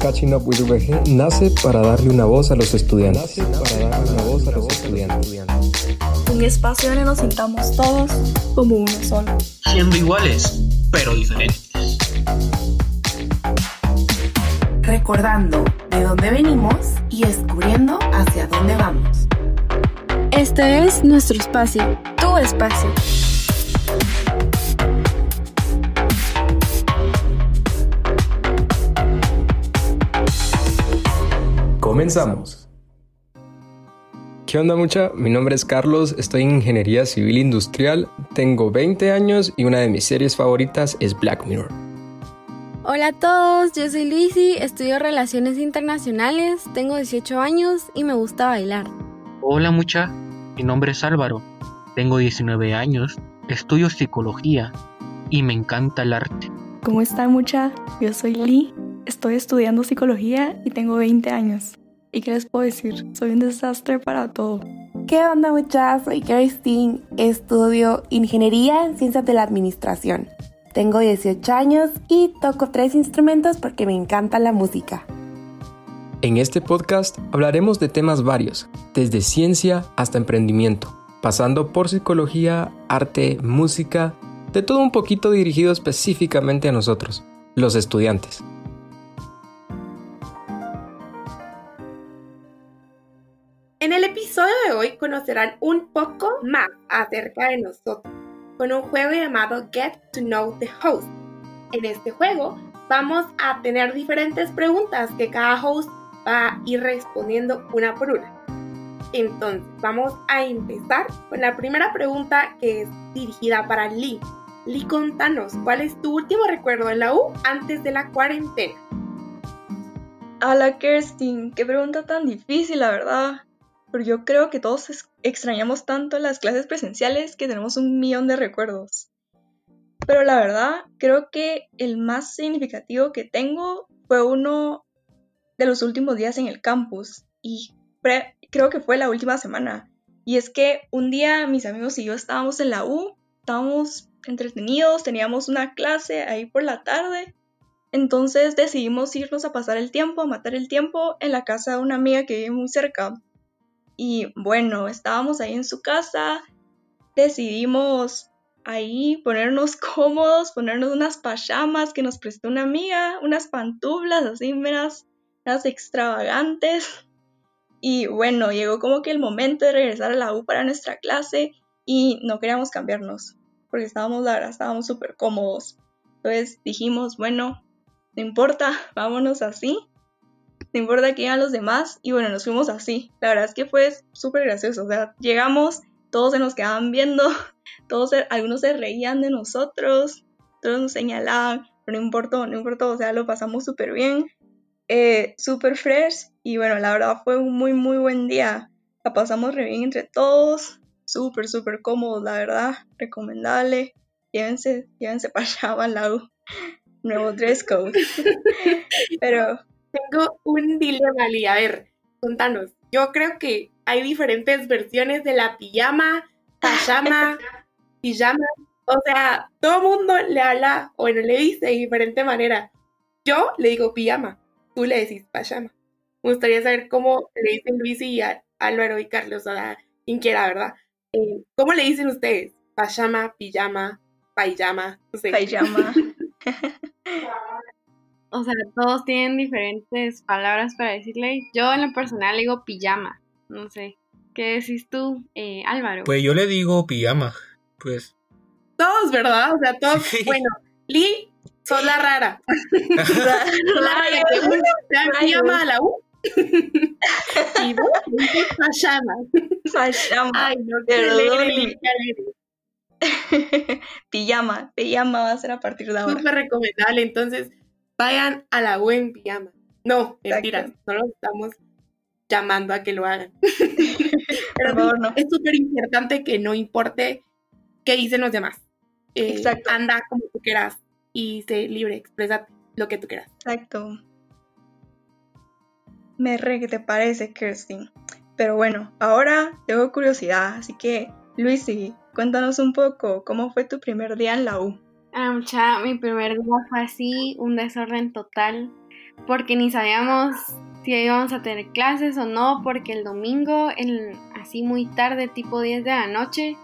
Catching Up with VG nace para darle una voz a los estudiantes. para darle una voz a los estudiantes. Un espacio donde nos sintamos todos como uno solo. Siendo iguales, pero diferentes. Recordando de dónde venimos y descubriendo hacia dónde vamos. Este es nuestro espacio, tu espacio. Comenzamos. ¿Qué onda mucha? Mi nombre es Carlos, estoy en Ingeniería Civil Industrial, tengo 20 años y una de mis series favoritas es Black Mirror. Hola a todos, yo soy Luisi, estudio Relaciones Internacionales, tengo 18 años y me gusta bailar. Hola mucha, mi nombre es Álvaro, tengo 19 años, estudio Psicología y me encanta el arte. ¿Cómo está mucha? Yo soy Lee, estoy estudiando Psicología y tengo 20 años. ¿Y qué les puedo decir? Soy un desastre para todo. ¿Qué onda muchachos? Soy Christine, estudio Ingeniería en Ciencias de la Administración. Tengo 18 años y toco tres instrumentos porque me encanta la música. En este podcast hablaremos de temas varios, desde ciencia hasta emprendimiento, pasando por psicología, arte, música, de todo un poquito dirigido específicamente a nosotros, los estudiantes. De hoy conocerán un poco más acerca de nosotros con un juego llamado Get to Know the Host. En este juego vamos a tener diferentes preguntas que cada host va a ir respondiendo una por una. Entonces vamos a empezar con la primera pregunta que es dirigida para Lee. Lee, contanos, ¿cuál es tu último recuerdo en la U antes de la cuarentena? Hola Kerstin, qué pregunta tan difícil, la verdad pero yo creo que todos extrañamos tanto las clases presenciales que tenemos un millón de recuerdos. Pero la verdad, creo que el más significativo que tengo fue uno de los últimos días en el campus y creo que fue la última semana. Y es que un día mis amigos y yo estábamos en la U, estábamos entretenidos, teníamos una clase ahí por la tarde. Entonces decidimos irnos a pasar el tiempo, a matar el tiempo en la casa de una amiga que vive muy cerca. Y bueno, estábamos ahí en su casa, decidimos ahí ponernos cómodos, ponernos unas pajamas que nos prestó una amiga, unas pantuflas así, meras, meras extravagantes. Y bueno, llegó como que el momento de regresar a la U para nuestra clase y no queríamos cambiarnos, porque estábamos, la verdad, estábamos súper cómodos. Entonces dijimos, bueno, no importa, vámonos así no importa que iban los demás, y bueno, nos fuimos así. La verdad es que fue súper gracioso, o sea, llegamos, todos se nos quedaban viendo, todos, algunos se reían de nosotros, todos nos señalaban, pero no importó, no importó, o sea, lo pasamos súper bien, eh, súper fresh, y bueno, la verdad fue un muy, muy buen día. La pasamos re bien entre todos, súper, súper cómodos, la verdad, recomendable. Llévense, llévense para allá. Nuevo dress code. Pero, tengo un dilema, Lee. A ver, contanos. Yo creo que hay diferentes versiones de la pijama, pajama, pijama. O sea, todo el mundo le habla, o bueno, le dice de diferente manera. Yo le digo pijama, tú le decís pajama. Me gustaría saber cómo le dicen Luis y Álvaro y Carlos, sea, quien quiera, ¿verdad? Eh, ¿Cómo le dicen ustedes? Pajama, pijama, pijama, no sé. Pijama. o sea, todos tienen diferentes palabras para decirle. Yo en lo personal digo pijama, no sé. ¿Qué decís tú, eh, Álvaro? Pues yo le digo pijama, pues. Todos, ¿verdad? O sea, todos. Bueno, Lee, sos la rara. la rara que uno se pijama a la U. y vos pijama. Pijama. Ay, no, qué alegre, pijama, pijama va a ser a partir de ahora. Súper recomendable, entonces vayan a la U en pijama. No, mentiras, no los estamos llamando a que lo hagan. Pero favor, no. es súper importante que no importe qué dicen los demás. Eh, Exacto. Anda como tú quieras y sé libre, expresa lo que tú quieras. Exacto. Me re que te parece, Kirstin. Pero bueno, ahora tengo curiosidad, así que, Luisi, cuéntanos un poco cómo fue tu primer día en la U. Ah, mi primer día fue así, un desorden total. porque ni sabíamos si íbamos a tener clases o no, porque el domingo, así muy tarde, tipo 10 de la noche,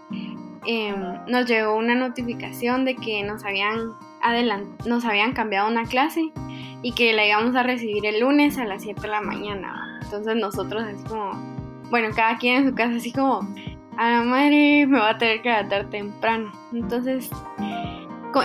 em, nos llegó una notificación de que nos habían, nos habían cambiado una clase y que la íbamos a recibir el lunes a las 7 de la mañana. Entonces nosotros así como, bueno, cada quien en su casa así como, a la madre me va a tener que levantar temprano. Entonces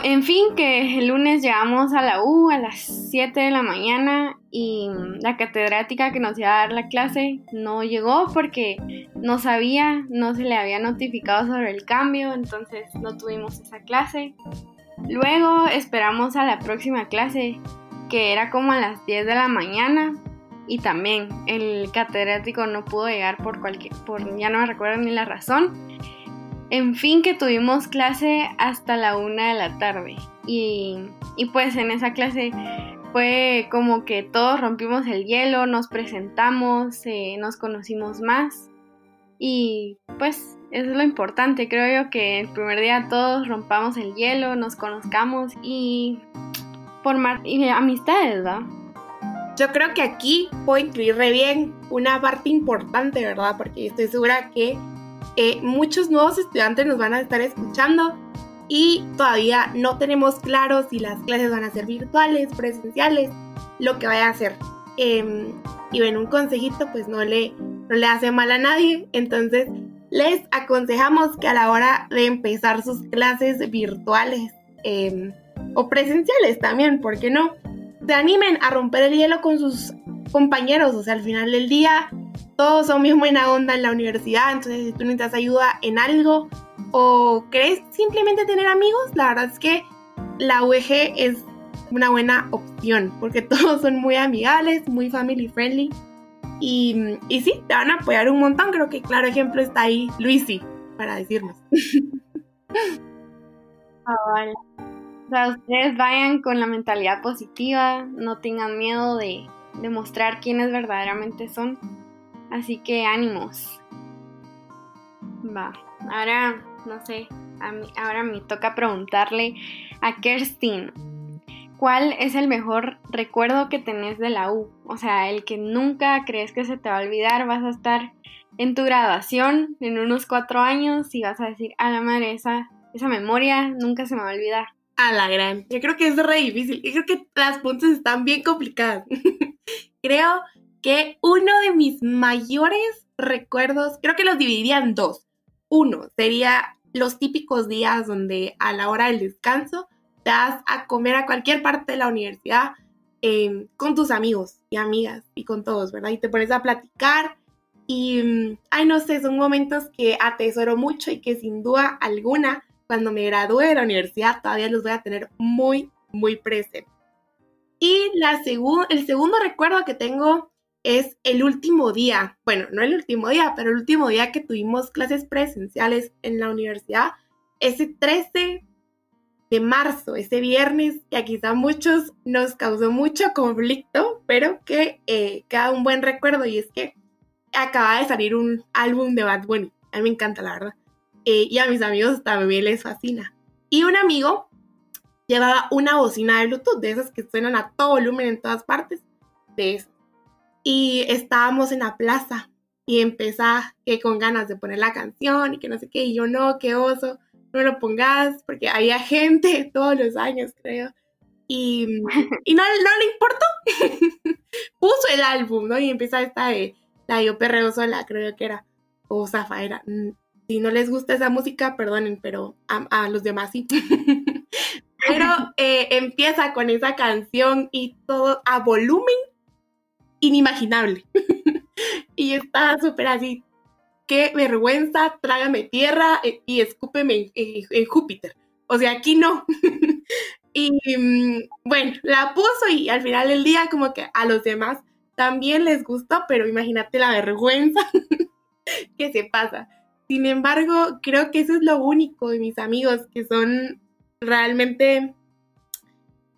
en fin, que el lunes llegamos a la U a las 7 de la mañana y la catedrática que nos iba a dar la clase no llegó porque no sabía, no se le había notificado sobre el cambio, entonces no tuvimos esa clase. Luego esperamos a la próxima clase, que era como a las 10 de la mañana, y también el catedrático no pudo llegar por cualquier, por ya no me recuerdo ni la razón. En fin, que tuvimos clase hasta la una de la tarde. Y, pues en esa clase fue como que todos rompimos el hielo, nos presentamos, eh, nos conocimos más. Y pues es lo importante, creo yo que el primer día todos rompamos el hielo, nos conozcamos y por y amistades, ¿verdad? Yo creo que aquí puedo incluir bien una parte importante, ¿verdad? Porque estoy segura que eh, muchos nuevos estudiantes nos van a estar escuchando y todavía no tenemos claro si las clases van a ser virtuales, presenciales, lo que vaya a hacer. Em, y bueno, un consejito pues no le, no le hace mal a nadie, entonces les aconsejamos que a la hora de empezar sus clases virtuales em, o presenciales también, ¿por qué no? Se animen a romper el hielo con sus compañeros, o sea, al final del día todos son bien buena onda en la universidad, entonces si tú necesitas ayuda en algo o crees simplemente tener amigos, la verdad es que la UEG es una buena opción porque todos son muy amigables, muy family friendly y, y sí, te van a apoyar un montón. Creo que claro ejemplo está ahí Luisi para decirnos. Ah, o sea, ustedes vayan con la mentalidad positiva, no tengan miedo de demostrar quiénes verdaderamente son Así que ánimos. Va, ahora, no sé, ahora me toca preguntarle a Kerstin, ¿cuál es el mejor recuerdo que tenés de la U? O sea, el que nunca crees que se te va a olvidar, vas a estar en tu graduación en unos cuatro años y vas a decir, a la madre, esa, esa memoria nunca se me va a olvidar. A la gran. Yo creo que es re difícil. Yo creo que las puntas están bien complicadas. creo que uno de mis mayores recuerdos, creo que los dividiría en dos. Uno sería los típicos días donde a la hora del descanso te vas a comer a cualquier parte de la universidad em, con tus amigos y amigas y con todos, ¿verdad? Y te pones a platicar y, mm, ay, no sé, son momentos que atesoro mucho y que sin duda alguna, cuando me gradúe de la universidad, todavía los voy a tener muy, muy presentes. Y la el segundo recuerdo que tengo es el último día, bueno, no el último día, pero el último día que tuvimos clases presenciales en la universidad, ese 13 de marzo, ese viernes, que a quizá muchos nos causó mucho conflicto, pero que eh, queda un buen recuerdo y es que acaba de salir un álbum de Bad Bunny, a mí me encanta la verdad, eh, y a mis amigos también les fascina. Y un amigo llevaba una bocina de Bluetooth, de esas que suenan a todo volumen en todas partes, de esas y estábamos en la plaza y empezaba que con ganas de poner la canción y que no sé qué, y yo no, qué oso, no lo pongas, porque había gente todos los años, creo, y, y no, no le importó, puso el álbum, ¿no? Y empieza esta de la yo perreo sola, creo que era, o Zafaera, mm, si no les gusta esa música, perdonen, pero a, los demás sí. pero eh, empieza con esa canción y todo a volumen inimaginable. y está súper así, qué vergüenza, trágame tierra eh, y escúpeme en, Júpiter. O sea, aquí no. y mm, bueno, la puso y al final del día como que a los demás también les gustó, pero imagínate la vergüenza que se pasa. Sin embargo, creo que eso es lo único de mis amigos, que son realmente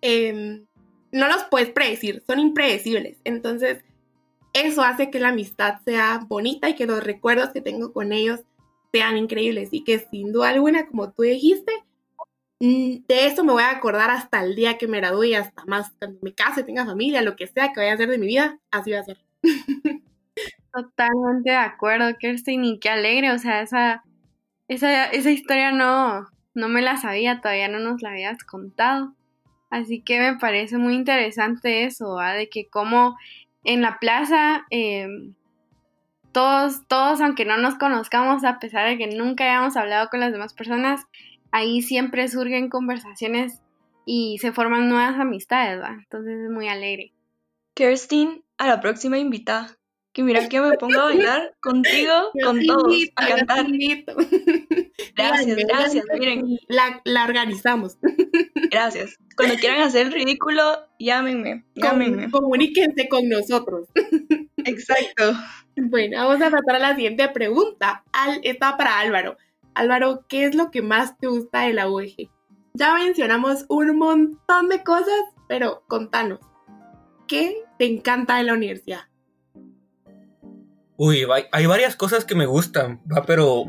em, no los puedes predecir, son impredecibles. Entonces, eso hace que la amistad sea bonita y que los recuerdos que tengo con ellos sean increíbles y que sin duda alguna, como tú dijiste, Mm, de eso me voy a acordar hasta el día que me gradúe, hasta más cuando me case, tenga familia, lo que sea que vaya a hacer de mi vida, así va a ser. Totalmente de acuerdo, Kerstin, y qué alegre, o sea, esa, esa, esa historia no, no me la sabía, todavía no nos la habías contado. Así que me parece muy interesante eso, de que como en la plaza em, todos, todos, aunque no nos conozcamos, a pesar de que nunca hayamos hablado con las demás personas, ahí siempre surgen conversaciones y se forman nuevas amistades, ¿va? Entonces es muy alegre. Kerstin, a la próxima invitada. Que mira que me pongo a bailar contigo, con todos, a cantar. Gracias, gracias, miren. La, la, organizamos. Gracias. Cuando quieran hacer el ridículo, llámenme, llámenme. Comuníquense con nosotros. Exacto. Bueno, vamos a pasar a la siguiente pregunta. Al, está para Álvaro. Álvaro, ¿qué es lo que más te gusta de la UEG? Ya mencionamos un montón de cosas, pero contanos, ¿qué te encanta de la universidad? Uy, hay varias cosas que me gustan, pero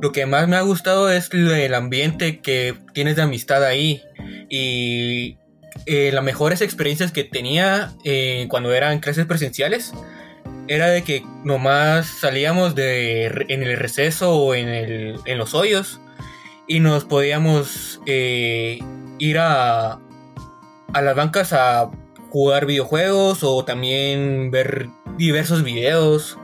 lo que más me ha gustado es el ambiente que tienes de amistad ahí. Y eh, las mejores experiencias que tenía eh, cuando eran clases presenciales era de que nomás salíamos de, en el receso o en, el, en los hoyos y nos podíamos eh, ir a, a las bancas a jugar videojuegos o también ver diversos videos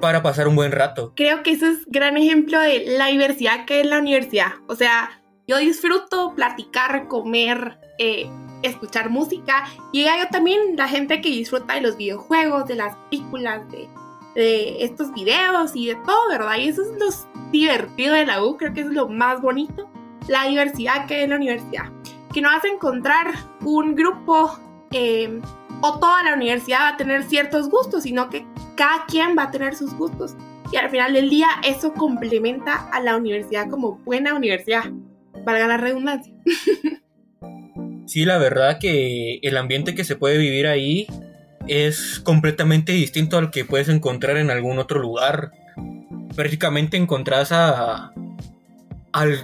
para pasar un buen rato. Creo que eso es gran ejemplo de la diversidad que es la universidad. O sea, yo disfruto platicar, comer, eh, escuchar música y hay también la gente que disfruta de los videojuegos, de las películas, de, estos videos y de todo, ¿verdad? Y eso es lo divertido de la U, creo que es lo más bonito, la diversidad que es la universidad. Que no hace encontrar un grupo eh, o toda la universidad va a tener ciertos gustos, sino que cada quien va a tener sus gustos. Y al final del día eso complementa a la universidad como buena universidad, valga la redundancia. Sí, la verdad que el ambiente que se puede vivir ahí es completamente distinto al que puedes encontrar en algún otro lugar. Prácticamente encontrás a, al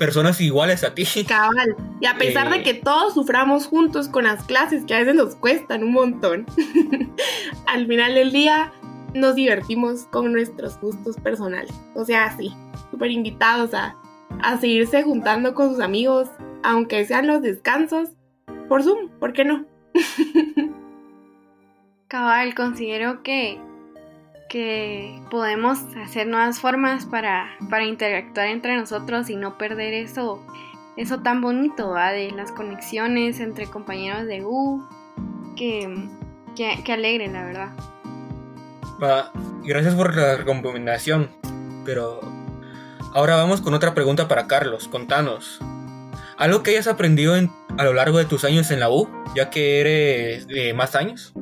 personas iguales a ti. Cabal. Y a pesar de eh, que todos suframos juntos con las clases, que a veces nos cuestan un montón, al final del día nos divertimos con nuestros gustos personales. O sea, sí, súper invitados a, a seguirse juntando con sus amigos, aunque sean los descansos, por Zoom, ¿por qué no? Cabal, considero que que podemos hacer nuevas formas para, para interactuar entre nosotros y no perder eso, eso tan bonito de las conexiones entre compañeros de U, que, que, alegre, la verdad. gracias por la recomendación, pero ahora vamos con otra pregunta para Carlos. Contanos, ¿algo que hayas aprendido a lo largo de tus años en la U, ya que eres de más años?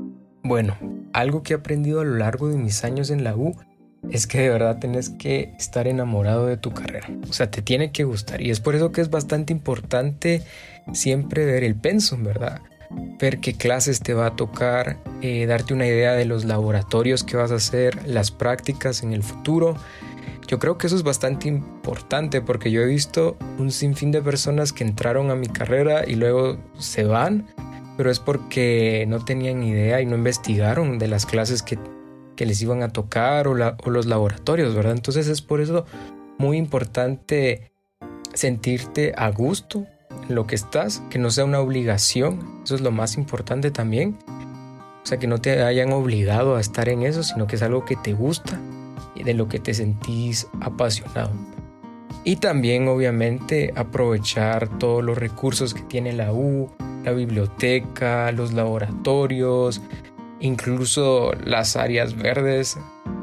Bueno, algo que he aprendido a lo largo de mis años en la U es que de verdad tenés que estar enamorado de tu carrera. O sea, te tiene que gustar. Y es por eso que es bastante importante siempre ver el pensum, ¿verdad? Ver qué clases te va a tocar, eh, darte una idea de los laboratorios que vas a hacer, las prácticas en el futuro. Yo creo que eso es bastante importante porque yo he visto un sinfín de personas que entraron a mi carrera y luego se van pero es porque no tenían idea y no investigaron de las clases que, les iban a tocar o, los laboratorios, ¿verdad? Entonces es por eso muy importante sentirte a gusto en lo que estás, que no sea una obligación, eso es lo más importante también. O sea, que no te hayan obligado a estar en eso, sino que es algo que te gusta y de lo que te sentís apasionado. Y también, obviamente, aprovechar todos los recursos que tiene la U, la biblioteca, los laboratorios, incluso las áreas verdes,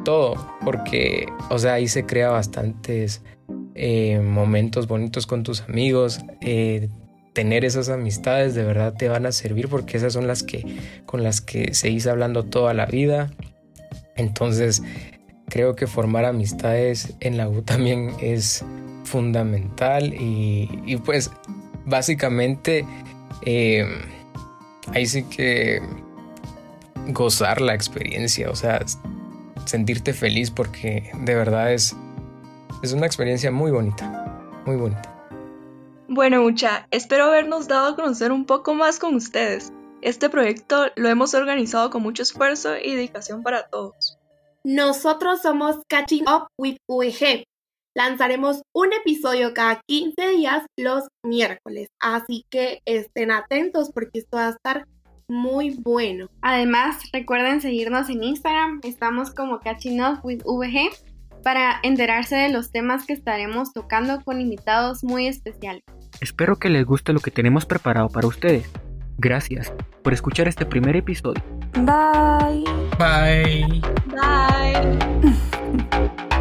todo, porque, o sea, ahí se crea bastantes eh, momentos bonitos con tus amigos. Eh, tener esas amistades de verdad te van a servir porque esas son las que con las que seguís hablando toda la vida. Entonces, creo que formar amistades en la U también es fundamental y, y pues básicamente eh, ahí sí que gozar la experiencia, o sea, sentirte feliz porque de verdad es, es una experiencia muy bonita, muy bonita. Bueno, mucha, espero habernos dado a conocer un poco más con ustedes. Este proyecto lo hemos organizado con mucho esfuerzo y dedicación para todos. Nosotros somos Catching Up with VG. Lanzaremos un episodio cada 15 días los miércoles, así que estén atentos porque esto va a estar muy bueno. Además, recuerden seguirnos en Instagram, estamos como Catching Up with VG para enterarse de los temas que estaremos tocando con invitados muy especiales. Espero que les guste lo que tenemos preparado para ustedes. Gracias por escuchar este primer episodio. Bye. Bye. Bye.